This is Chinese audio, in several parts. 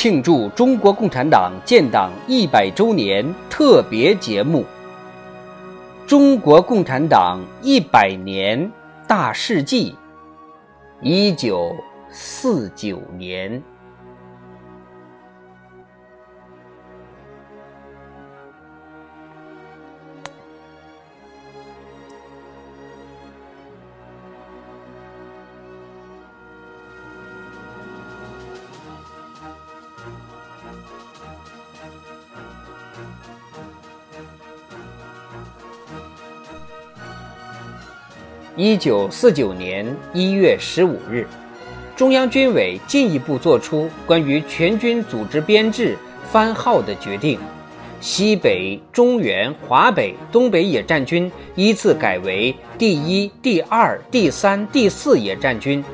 庆祝中国共产党建党一百周年特别节目《中国共产党一百年大事记》，一九四九年。一九四九年一月十五日，中央军委进一步作出关于全军组织编制番号的决定，西北、中原、华北、东北野战军依次改为第一、第二、第三、第四野战军。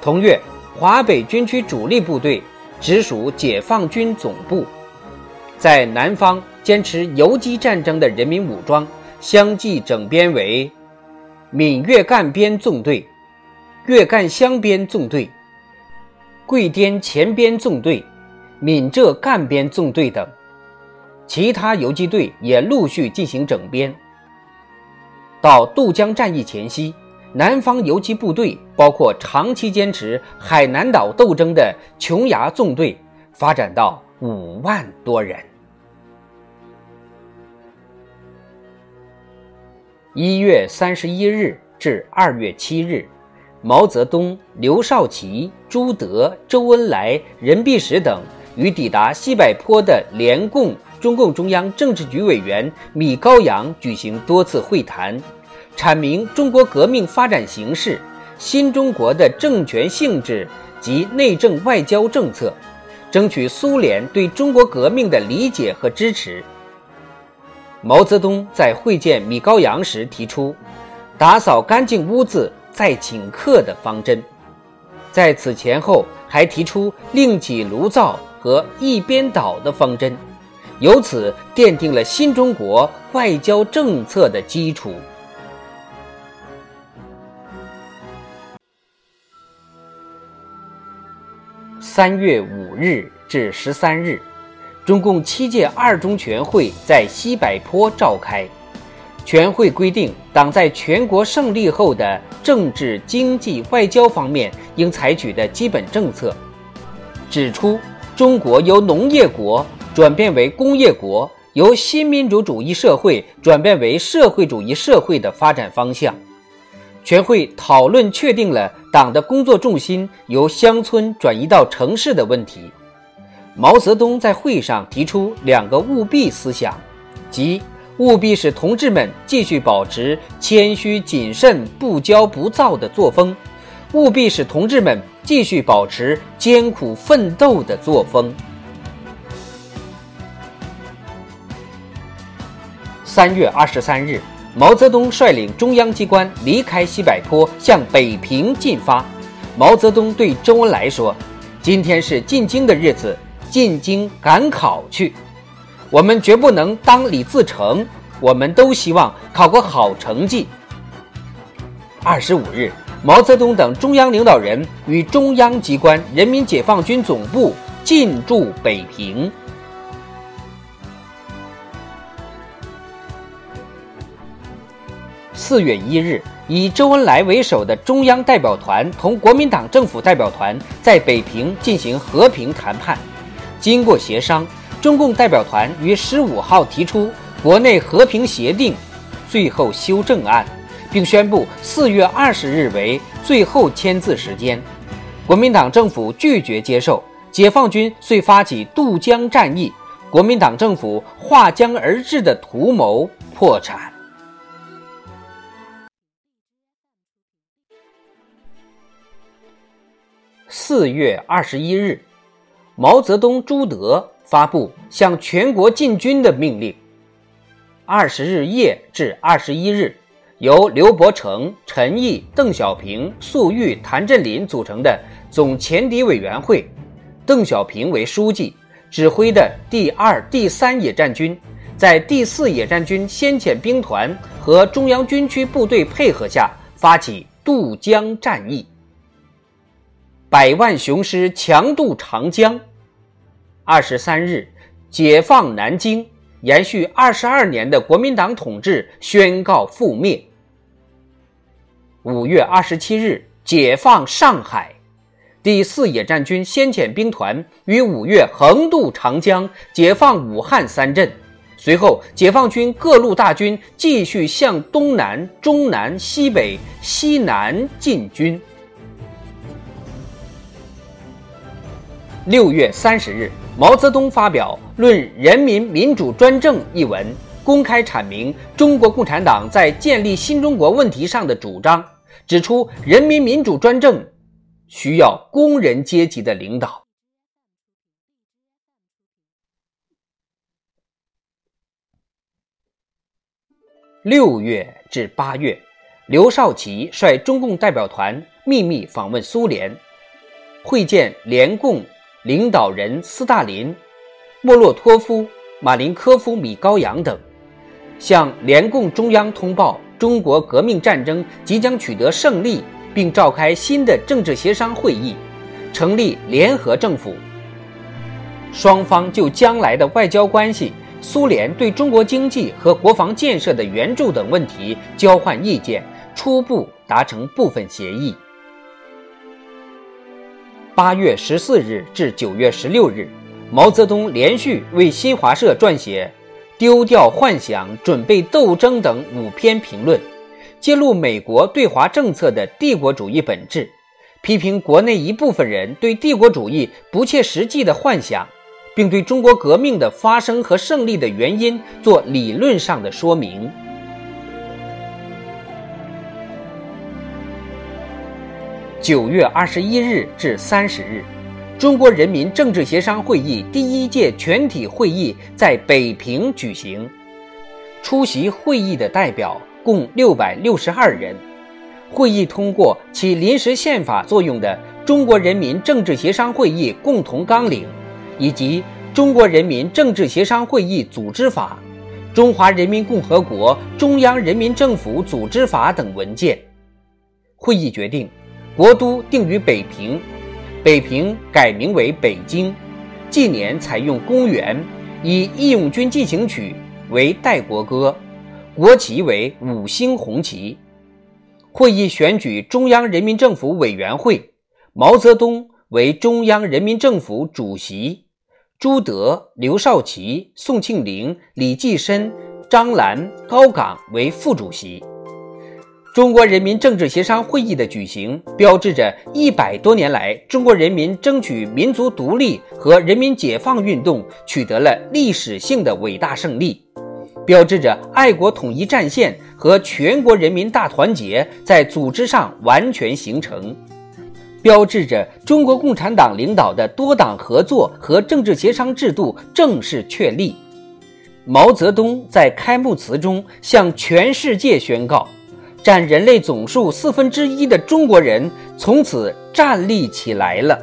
同月，华北军区主力部队直属解放军总部，在南方坚持游击战争的人民武装相继整编为。闽粤赣边纵队、粤赣湘边纵队、桂滇黔边纵队、闽浙赣边纵队等，其他游击队也陆续进行整编。到渡江战役前夕，南方游击部队包括长期坚持海南岛斗争的琼崖纵队，发展到五万多人。一月三十一日至二月七日，毛泽东、刘少奇、朱德、周恩来、任弼时等与抵达西柏坡的联共、中共中央政治局委员米高扬举行多次会谈，阐明中国革命发展形势、新中国的政权性质及内政外交政策，争取苏联对中国革命的理解和支持。毛泽东在会见米高扬时提出“打扫干净屋子再请客”的方针，在此前后还提出“另起炉灶”和“一边倒”的方针，由此奠定了新中国外交政策的基础。三月五日至十三日。中共七届二中全会在西柏坡召开，全会规定党在全国胜利后的政治、经济、外交方面应采取的基本政策，指出中国由农业国转变为工业国，由新民主主义社会转变为社会主义社会的发展方向。全会讨论确定了党的工作重心由乡村转移到城市的问题。毛泽东在会上提出两个务必思想，即务必使同志们继续保持谦虚谨慎、不骄不躁的作风，务必使同志们继续保持艰苦奋斗的作风。三月二十三日，毛泽东率领中央机关离开西柏坡，向北平进发。毛泽东对周恩来说：“今天是进京的日子。”进京赶考去，我们绝不能当李自成，我们都希望考个好成绩。二十五日，毛泽东等中央领导人与中央机关、人民解放军总部进驻北平。四月一日，以周恩来为首的中央代表团同国民党政府代表团在北平进行和平谈判。经过协商，中共代表团于十五号提出国内和平协定最后修正案，并宣布四月二十日为最后签字时间。国民党政府拒绝接受，解放军遂发起渡江战役，国民党政府划江而治的图谋破产。四月二十一日，毛泽东、朱德发布向全国进军的命令。二十日夜至二十一日，由刘伯承、陈毅、邓小平、粟裕、谭震林组成的总前敌委员会，邓小平为书记，指挥的第二、第三野战军，在第四野战军先遣兵团和中央军区部队配合下，发起渡江战役。百万雄师强渡长江。二十三日，解放南京，延续二十二年的国民党统治宣告覆灭。五月二十七日，解放上海，第四野战军先遣兵团于五月横渡长江，解放武汉三镇。随后，解放军各路大军继续向东南、中南、西北、西南进军。六月三十日，毛泽东发表《论人民民主专政》一文，公开阐明中国共产党在建立新中国问题上的主张，指出人民民主专政需要工人阶级的领导。六月至八月，刘少奇率中共代表团秘密访问苏联，会见联共。领导人斯大林、莫洛托夫、马林科夫、米高扬等，向联共中央通报中国革命战争即将取得胜利，并召开新的政治协商会议，成立联合政府。双方就将来的外交关系、苏联对中国经济和国防建设的援助等问题交换意见，初步达成部分协议。八月十四日至九月十六日，毛泽东连续为新华社撰写《丢掉幻想，准备斗争》等五篇评论，揭露美国对华政策的帝国主义本质，批评国内一部分人对帝国主义不切实际的幻想，并对中国革命的发生和胜利的原因做理论上的说明。九月二十一日至三十日，中国人民政治协商会议第一届全体会议在北平举行。出席会议的代表共六百六十二人。会议通过起临时宪法作用的《中国人民政治协商会议共同纲领》，以及《中国人民政治协商会议组织法》《中华人民共和国中央人民政府组织法》等文件。会议决定。国都定于北平，北平改名为北京，纪年采用公元，以《义勇军进行曲》为代国歌，国旗为五星红旗。会议选举中央人民政府委员会，毛泽东为中央人民政府主席，朱德、刘少奇、宋庆龄、李济深、张澜、高岗为副主席。中国人民政治协商会议的举行，标志着一百多年来中国人民争取民族独立和人民解放运动取得了历史性的伟大胜利，标志着爱国统一战线和全国人民大团结在组织上完全形成，标志着中国共产党领导的多党合作和政治协商制度正式确立。毛泽东在开幕词中向全世界宣告。占人类总数四分之一的中国人从此站立起来了。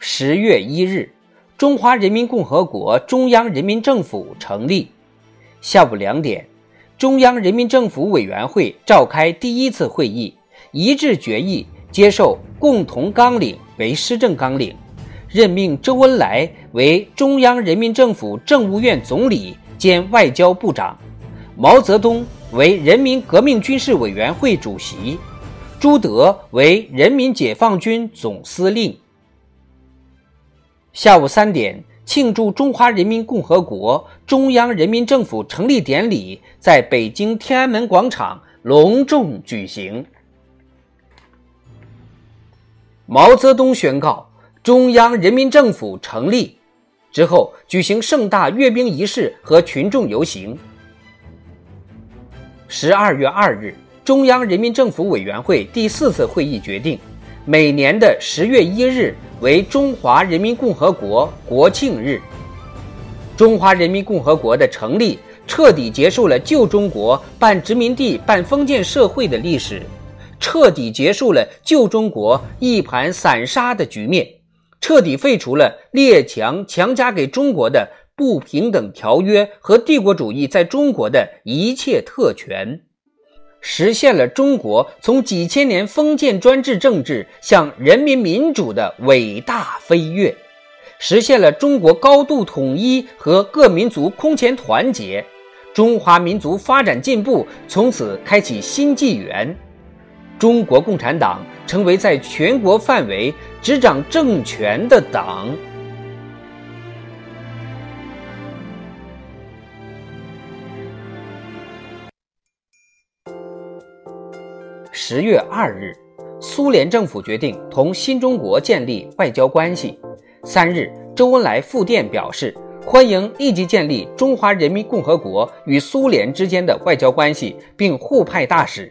十月一日，中华人民共和国中央人民政府成立。下午两点，中央人民政府委员会召开第一次会议，一致决议接受共同纲领为施政纲领。任命周恩来为中央人民政府政务院总理兼外交部长，毛泽东为人民革命军事委员会主席，朱德为人民解放军总司令。下午三点，庆祝中华人民共和国中央人民政府成立典礼在北京天安门广场隆重举行。毛泽东宣告。中央人民政府成立之后，举行盛大阅兵仪式和群众游行。十二月二日，中央人民政府委员会第四次会议决定，每年的十月一日为中华人民共和国国庆日。中华人民共和国的成立，彻底结束了旧中国半殖民地半封建社会的历史，彻底结束了旧中国一盘散沙的局面，彻底废除了列强强加给中国的。不平等条约和帝国主义在中国的一切特权，实现了中国从几千年封建专制政治向人民民主的伟大飞跃，实现了中国高度统一和各民族空前团结，中华民族发展进步从此开启新纪元，中国共产党成为在全国范围执掌政权的党。十月二日，苏联政府决定同新中国建立外交关系。三日，周恩来复电表示，欢迎立即建立中华人民共和国与苏联之间的外交关系，并互派大使。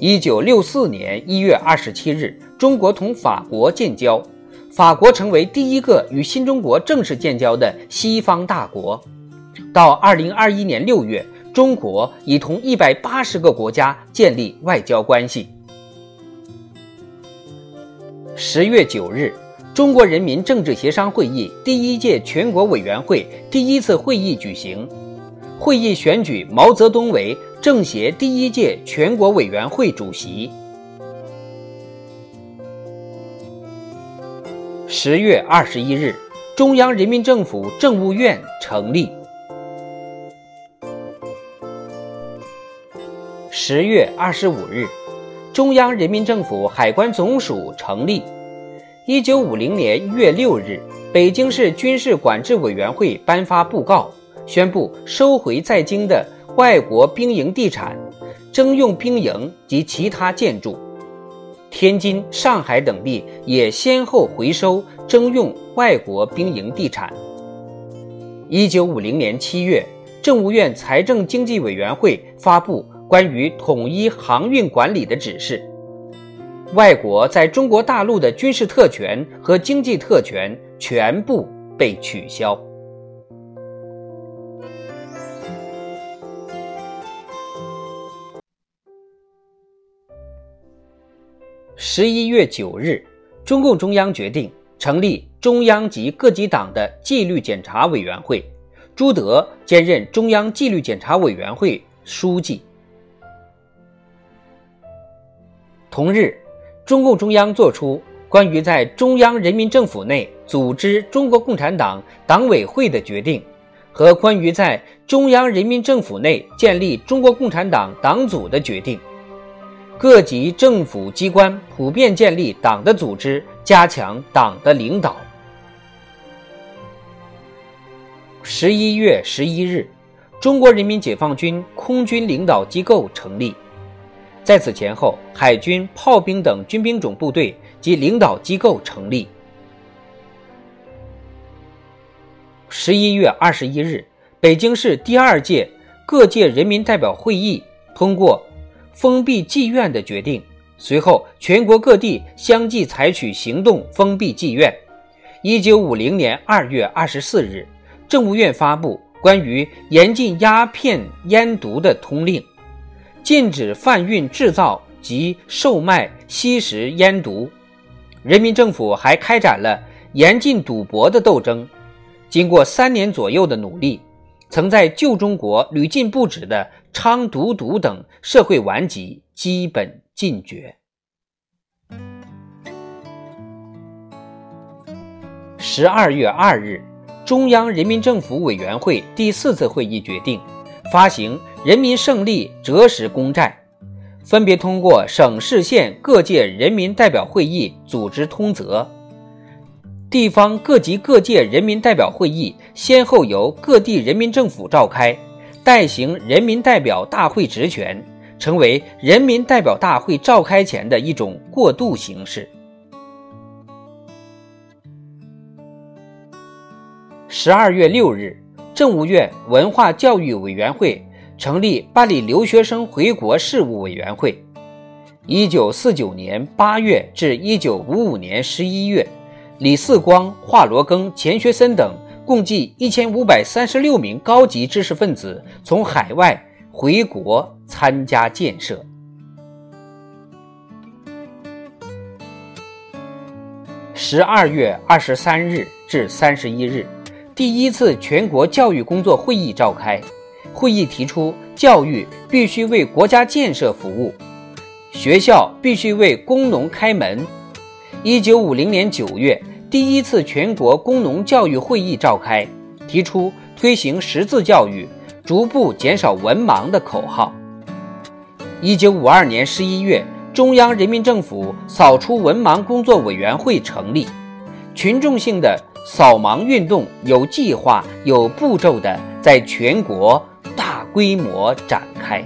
一九六四年一月二十七日，中国同法国建交，法国成为第一个与新中国正式建交的西方大国。到二零二一年六月。中国已同一百八十个国家建立外交关系。十月九日，中国人民政治协商会议第一届全国委员会第一次会议举行，会议选举毛泽东为政协第一届全国委员会主席。十月二十一日，中央人民政府政务院成立。十月二十五日，中央人民政府海关总署成立。一九五零年一月六日，北京市军事管制委员会颁发布告，宣布收回在京的外国兵营地产、征用兵营及其他建筑。天津、上海等地也先后回收征用外国兵营地产。一九五零年七月，政务院财政经济委员会发布。关于统一航运管理的指示，外国在中国大陆的军事特权和经济特权全部被取消。十一月九日，中共中央决定成立中央及各级党的纪律检查委员会，朱德兼任中央纪律检查委员会书记。同日，中共中央作出关于在中央人民政府内组织中国共产党党委会的决定，和关于在中央人民政府内建立中国共产党党组的决定。各级政府机关普遍建立党的组织，加强党的领导。十一月十一日，中国人民解放军空军领导机构成立。在此前后，海军、炮兵等军兵种部队及领导机构成立。十一月二十一日，北京市第二届各界人民代表会议通过封闭妓院的决定。随后，全国各地相继采取行动封闭妓院。一九五零年二月二十四日，政务院发布关于严禁鸦片烟毒的通令。禁止贩运、制造及售卖吸食烟毒。人民政府还开展了严禁赌博的斗争。经过三年左右的努力，曾在旧中国屡禁不止的娼毒赌等社会顽疾基本禁绝。十二月二日，中央人民政府委员会第四次会议决定。发行人民胜利折实公债，分别通过省市县各界人民代表会议组织通则，地方各级各界人民代表会议先后由各地人民政府召开，代行人民代表大会职权，成为人民代表大会召开前的一种过渡形式。十二月六日。政务院文化教育委员会成立办理留学生回国事务委员会。一九四九年八月至一九五五年十一月，李四光、华罗庚、钱学森等共计一千五百三十六名高级知识分子从海外回国参加建设。十二月二十三日至三十一日，第一次全国教育工作会议召开。会议提出，教育必须为国家建设服务，学校必须为工农开门。一九五零年九月，第一次全国工农教育会议召开，提出推行识字教育，逐步减少文盲的口号。一九五二年十一月。中央人民政府扫除文盲工作委员会成立，群众性的扫盲运动有计划、有步骤的在全国大规模展开。